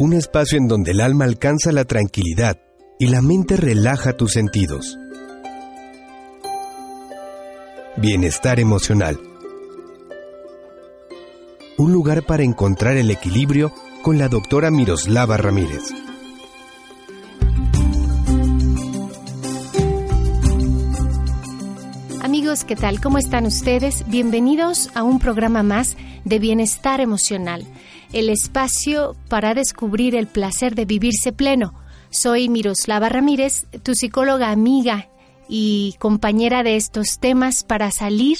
un espacio en donde el alma alcanza la tranquilidad y la mente relaja tus sentidos. Bienestar emocional. Un lugar para encontrar el equilibrio con la doctora Miroslava Ramírez. Amigos, ¿qué tal? ¿Cómo están ustedes? Bienvenidos a un programa más de bienestar emocional, el espacio para descubrir el placer de vivirse pleno. Soy Miroslava Ramírez, tu psicóloga amiga y compañera de estos temas para salir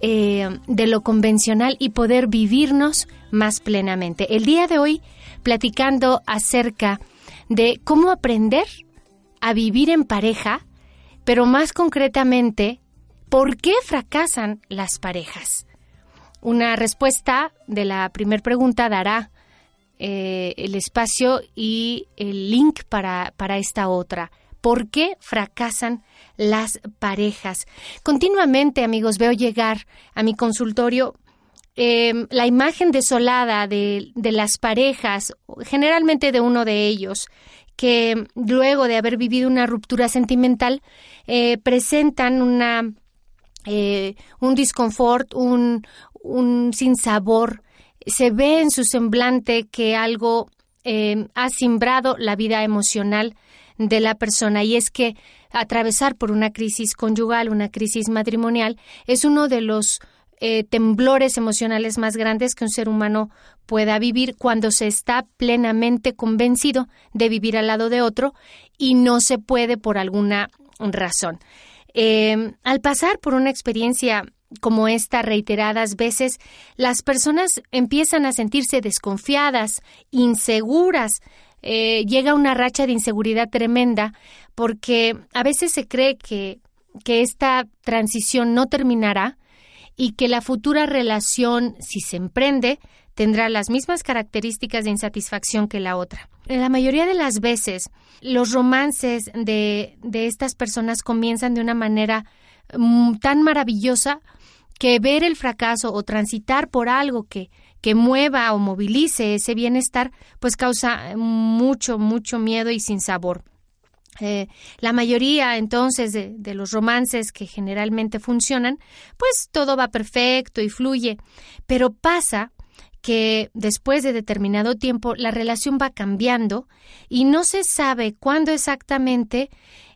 eh, de lo convencional y poder vivirnos más plenamente. El día de hoy, platicando acerca de cómo aprender a vivir en pareja, pero más concretamente, ¿por qué fracasan las parejas? Una respuesta de la primera pregunta dará eh, el espacio y el link para, para esta otra. ¿Por qué fracasan las parejas? Continuamente, amigos, veo llegar a mi consultorio em, la imagen desolada de, de, las parejas, generalmente de uno de ellos, que luego de haber vivido una ruptura sentimental, eh, presentan una, eh, un disconfort, un, un sinsabor. Se ve en su semblante que algo eh, ha simbrado la vida emocional de la persona y es que atravesar por una crisis conyugal, una crisis matrimonial, es uno de los eh, temblores emocionales más grandes que un ser humano pueda vivir cuando se está plenamente convencido de vivir al lado de otro y no se puede por alguna razón. Eh, al pasar por una experiencia como esta reiteradas veces, las personas empiezan a sentirse desconfiadas, inseguras, eh, llega una racha de inseguridad tremenda porque a veces se cree que, que esta transición no terminará y que la futura relación, si se emprende, tendrá las mismas características de insatisfacción que la otra. La mayoría de las veces, los romances de, de estas personas comienzan de una manera mm, tan maravillosa que ver el fracaso o transitar por algo que, que mueva o movilice ese bienestar, pues causa mucho, mucho miedo y sin sabor. Eh, la mayoría entonces de, de, los romances que generalmente funcionan, pues todo va perfecto y fluye, pero pasa que después de determinado tiempo la relación va cambiando y no se sabe cuándo exactamente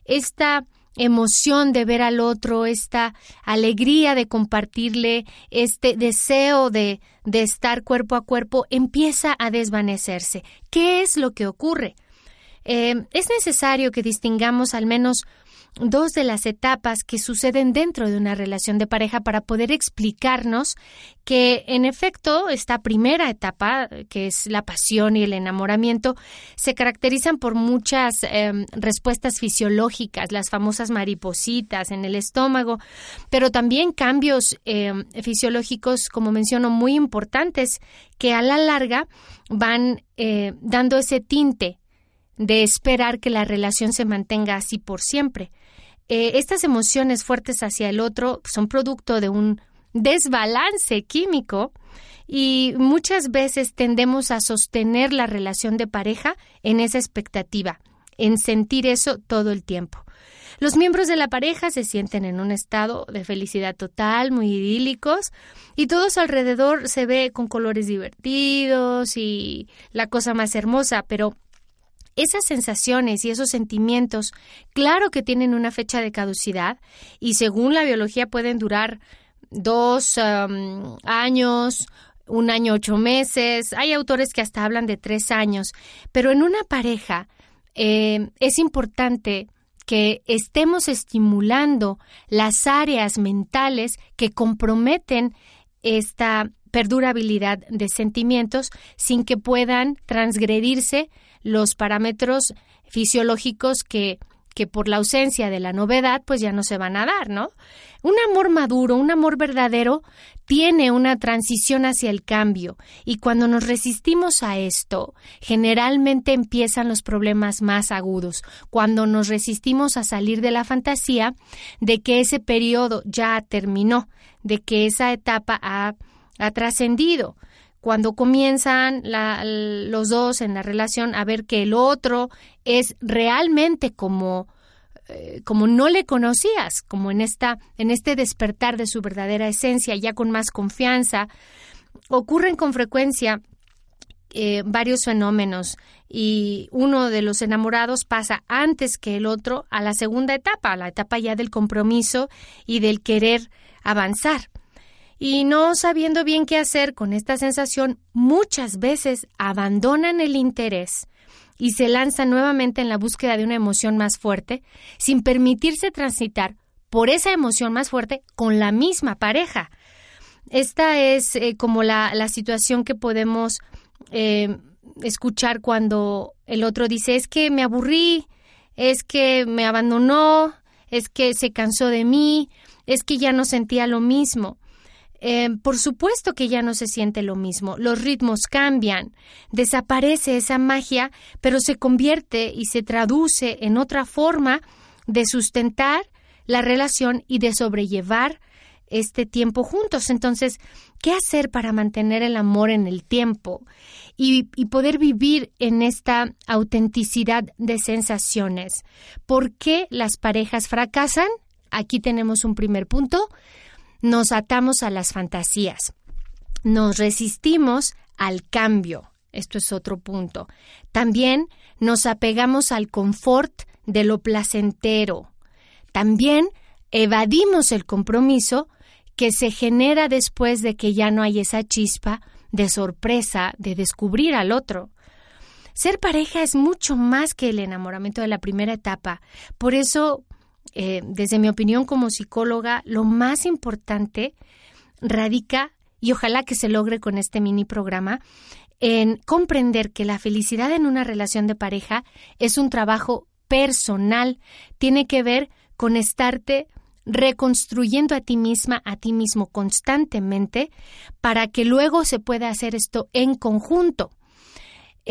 esta emoción de ver al otro, esta alegría de compartirle, este deseo de, de estar cuerpo a cuerpo empieza a desvanecerse. ¿Qué es lo que ocurre? Eh, es necesario que distingamos al menos dos de las etapas que suceden dentro de una relación de pareja para poder explicarnos que, en efecto, esta primera etapa, que es la pasión y el enamoramiento, se caracterizan por muchas em, respuestas fisiológicas, las famosas maripositas en el estómago, pero también cambios em, fisiológicos, como menciono, muy importantes que a la larga van eh, dando ese tinte de esperar que la relación se mantenga así por siempre. Eh, estas emociones fuertes hacia el otro son producto de un desbalance químico y muchas veces tendemos a sostener la relación de pareja en esa expectativa, en sentir eso todo el tiempo. Los miembros de la pareja se sienten en un estado de felicidad total, muy idílicos, y todos alrededor se ve con colores divertidos y la cosa más hermosa, pero esas sensaciones y esos sentimientos, claro que tienen una fecha de caducidad y según la biología pueden durar dos años, un año ocho meses. Hay autores que hasta hablan de tres años, pero en una pareja eh, es importante que estemos estimulando las áreas mentales que comprometen esta perdurabilidad de sentimientos sin que puedan transgredirse los parámetros fisiológicos que que por la ausencia de la novedad pues ya no se van a dar, ¿no? Un amor maduro, un amor verdadero tiene una transición hacia el cambio. Y cuando nos resistimos a esto, generalmente empiezan los problemas más agudos, cuando nos resistimos a salir de la fantasía de que ese periodo ya terminó, de que esa etapa ha, ha trascendido cuando comienzan los dos en la relación a ver que el otro es realmente como eh, como no le conocías, como en esta en este despertar de su verdadera esencia, ya con más confianza, ocurren con frecuencia eh, varios fenómenos y uno de los enamorados pasa antes que el otro a la segunda etapa, a la etapa ya del compromiso y del querer avanzar y no sabiendo bien qué hacer con esta sensación, muchas veces abandonan el interés y se lanzan nuevamente en la búsqueda de una emoción más fuerte, sin permitirse transitar por esa emoción más fuerte con la misma pareja. Esta es eh, como la, situación que podemos eh, escuchar cuando el otro dice es que me aburrí, es que me abandonó, es que se cansó de mí, es que ya no sentía lo mismo. Eh, por supuesto que ya no se siente lo mismo, los ritmos cambian, desaparece esa magia, pero se convierte y se traduce en otra forma de sustentar la relación y de sobrellevar este tiempo juntos. Entonces, ¿qué hacer para mantener el amor en el tiempo y, y, poder vivir en esta autenticidad de sensaciones? ¿Por qué las parejas fracasan? Aquí tenemos un primer punto nos atamos a las fantasías, nos resistimos al cambio. Esto es otro punto. También nos apegamos al confort de lo placentero. También evadimos el compromiso que se genera después de que ya no hay esa chispa de sorpresa de descubrir al otro. Ser pareja es mucho más que el enamoramiento de la primera etapa. Por eso eh, desde mi opinión como psicóloga, lo más importante radica, y ojalá que se logre con este mini programa, en comprender que la felicidad en una relación de pareja es un trabajo personal, tiene que ver con estarte reconstruyendo a ti misma, a ti mismo constantemente, para que luego se pueda hacer esto en conjunto.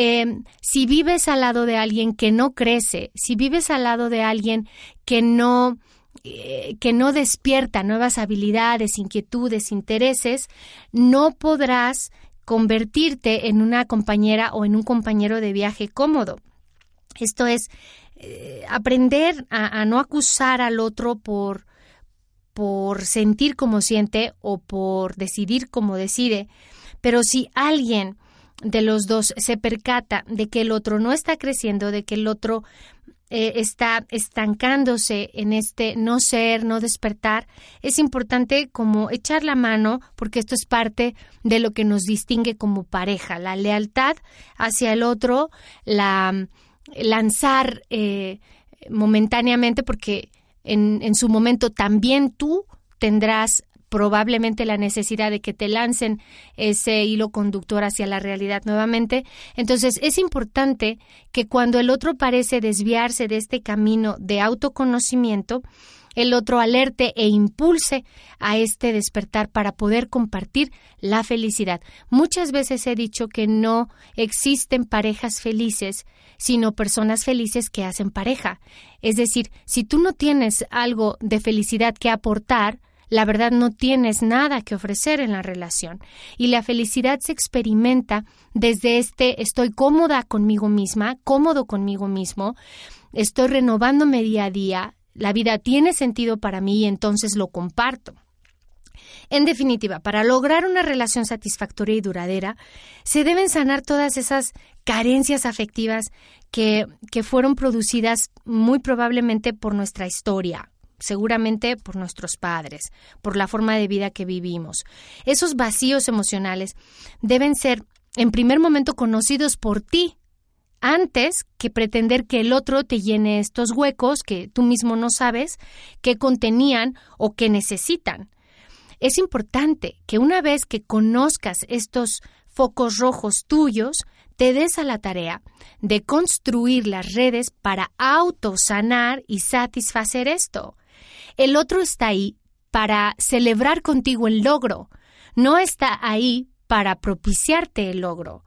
Em, si vives al lado de alguien que no crece, si vives al lado de alguien que no eh, que no despierta nuevas habilidades, inquietudes, intereses, no podrás convertirte en una compañera o en un compañero de viaje cómodo. Esto es eh, aprender a, no acusar al otro por, por sentir como siente o por decidir como decide, pero si alguien de los dos se percata de que el otro no está creciendo, de que el otro eh, está estancándose en este no ser, no despertar, es importante como echar la mano, porque esto es parte de lo que nos distingue como pareja, la lealtad hacia el otro, la lanzar eh, momentáneamente, porque en, en su momento también tú tendrás probablemente la necesidad de que te lancen ese hilo conductor hacia la realidad nuevamente. Entonces es importante que cuando el otro parece desviarse de este camino de autoconocimiento, el otro alerte e impulse a este despertar para poder compartir la felicidad. Muchas veces he dicho que no existen parejas felices, sino personas felices que hacen pareja. Es decir, si tú no tienes algo de felicidad que aportar, la verdad no tienes nada que ofrecer en la relación. Y la felicidad se experimenta desde este estoy cómoda conmigo misma, cómodo conmigo mismo, estoy renovándome día a día, la vida tiene sentido para mí y entonces lo comparto. En definitiva, para lograr una relación satisfactoria y duradera, se deben sanar todas esas carencias afectivas que, que fueron producidas muy probablemente por nuestra historia, seguramente por nuestros padres, por la forma de vida que vivimos. Esos vacíos emocionales deben ser, en primer momento, conocidos por ti, antes que pretender que el otro te llene estos huecos que tú mismo no sabes que contenían o que necesitan. Es importante que una vez que conozcas estos focos rojos tuyos, te des a la tarea de construir las redes para autosanar y satisfacer esto. El otro está ahí para celebrar contigo el logro, no está ahí para propiciarte el logro.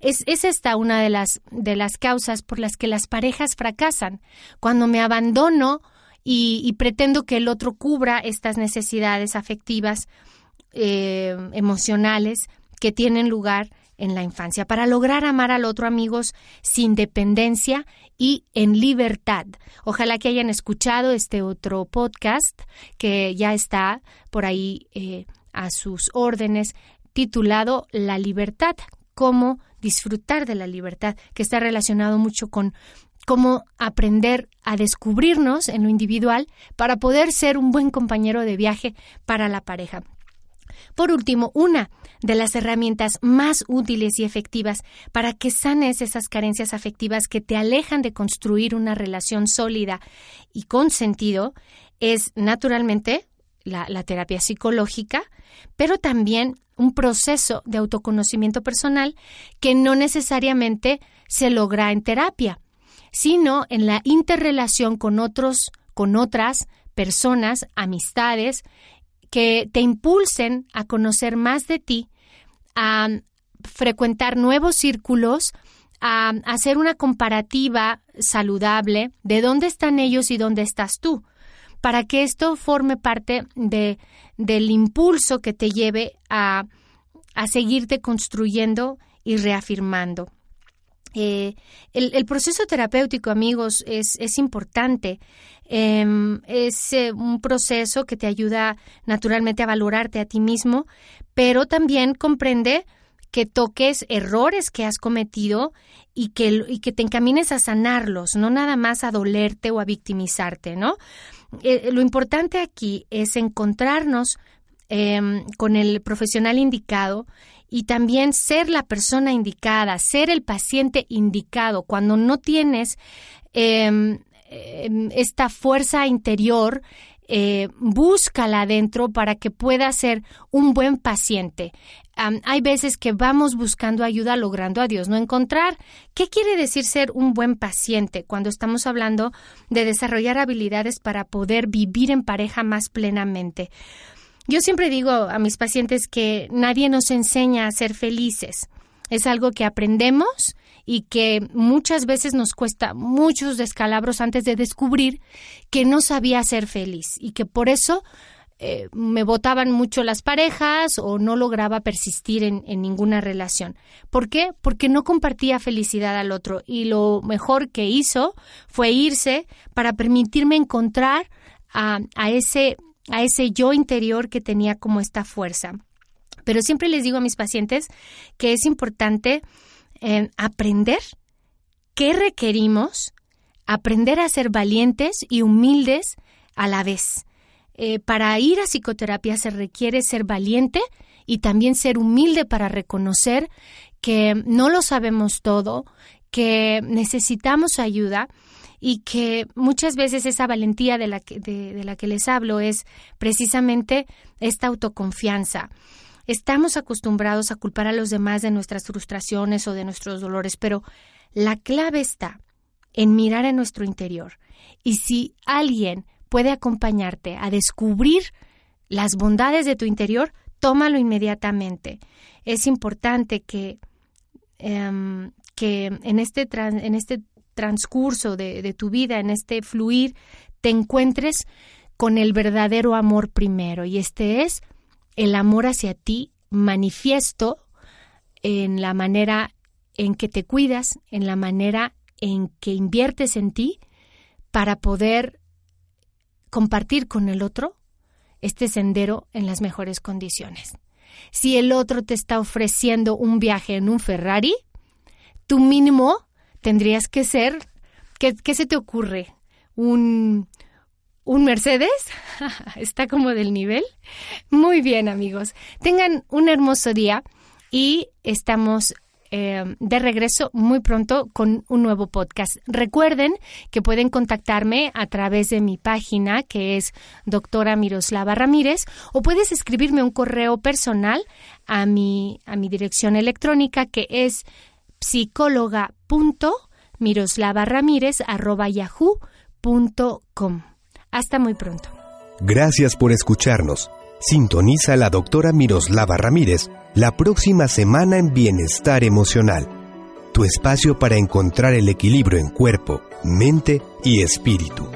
Es, esta una de las, de las causas por las que las parejas fracasan. Cuando me abandono y, pretendo que el otro cubra estas necesidades afectivas, eh, emocionales, que tienen lugar en la infancia, para lograr amar al otro, amigos, sin dependencia y en libertad. Ojalá que hayan escuchado este otro podcast que ya está por ahí eh, a sus órdenes, titulado La libertad, cómo disfrutar de la libertad, que está relacionado mucho con cómo aprender a descubrirnos en lo individual para poder ser un buen compañero de viaje para la pareja. Por último, una de las herramientas más útiles y efectivas para que sanes esas carencias afectivas que te alejan de construir una relación sólida y con sentido es naturalmente la, terapia psicológica, pero también un proceso de autoconocimiento personal que no necesariamente se logra en terapia, sino en la interrelación con otros, con otras personas, amistades, que te impulsen a conocer más de ti, a frecuentar nuevos círculos, a hacer una comparativa saludable de dónde están ellos y dónde estás tú, para que esto forme parte de, del impulso que te lleve a, a seguirte construyendo y reafirmando. Eh, el, proceso terapéutico, amigos, es, es importante. Em, es eh, un proceso que te ayuda naturalmente a valorarte a ti mismo, pero también comprende que toques errores que has cometido y que, y que te encamines a sanarlos, no nada más a dolerte o a victimizarte, ¿no? Eh, lo importante aquí es encontrarnos em, con el profesional indicado y también ser la persona indicada, ser el paciente indicado. Cuando no tienes em, em, esta fuerza interior, eh, búscala adentro para que pueda ser un buen paciente. hay veces que vamos buscando ayuda logrando a Dios, no encontrar. ¿Qué quiere decir ser un buen paciente cuando estamos hablando de desarrollar habilidades para poder vivir en pareja más plenamente? Yo siempre digo a mis pacientes que nadie nos enseña a ser felices. Es algo que aprendemos y que muchas veces nos cuesta muchos descalabros antes de descubrir que no sabía ser feliz y que por eso eh, me botaban mucho las parejas o no lograba persistir en, ninguna relación. ¿Por qué? Porque no compartía felicidad al otro y lo mejor que hizo fue irse para permitirme encontrar a ese a ese yo interior que tenía como esta fuerza. Pero siempre les digo a mis pacientes que es importante eh, aprender qué requerimos, aprender a ser valientes y humildes a la vez. Eh, para ir a psicoterapia se requiere ser valiente y también ser humilde para reconocer que no lo sabemos todo, que necesitamos ayuda y que muchas veces esa valentía de la que, de, la que les hablo es precisamente esta autoconfianza. Estamos acostumbrados a culpar a los demás de nuestras frustraciones o de nuestros dolores, pero la clave está en mirar en nuestro interior. Y si alguien puede acompañarte a descubrir las bondades de tu interior, tómalo inmediatamente. Es importante que, em, que en, este en este transcurso de, tu vida, en este fluir, te encuentres con el verdadero amor primero. Y este es el amor hacia ti manifiesto en la manera en que te cuidas, en la manera en que inviertes en ti para poder compartir con el otro este sendero en las mejores condiciones. Si el otro te está ofreciendo un viaje en un Ferrari, tu mínimo tendrías que ser, ¿qué, se te ocurre? ¿Un, ¿Un Mercedes? ¿Está como del nivel? Muy bien, amigos. Tengan un hermoso día y estamos eh, de regreso muy pronto con un nuevo podcast. Recuerden que pueden contactarme a través de mi página que es doctora Miroslava Ramírez o puedes escribirme un correo personal a mi, a mi dirección electrónica que es psicóloga.miroslavaramírez.yahoo.com. Hasta muy pronto. Gracias por escucharnos. Sintoniza a la doctora Miroslava Ramírez la próxima semana en Bienestar Emocional, tu espacio para encontrar el equilibrio en cuerpo, mente y espíritu.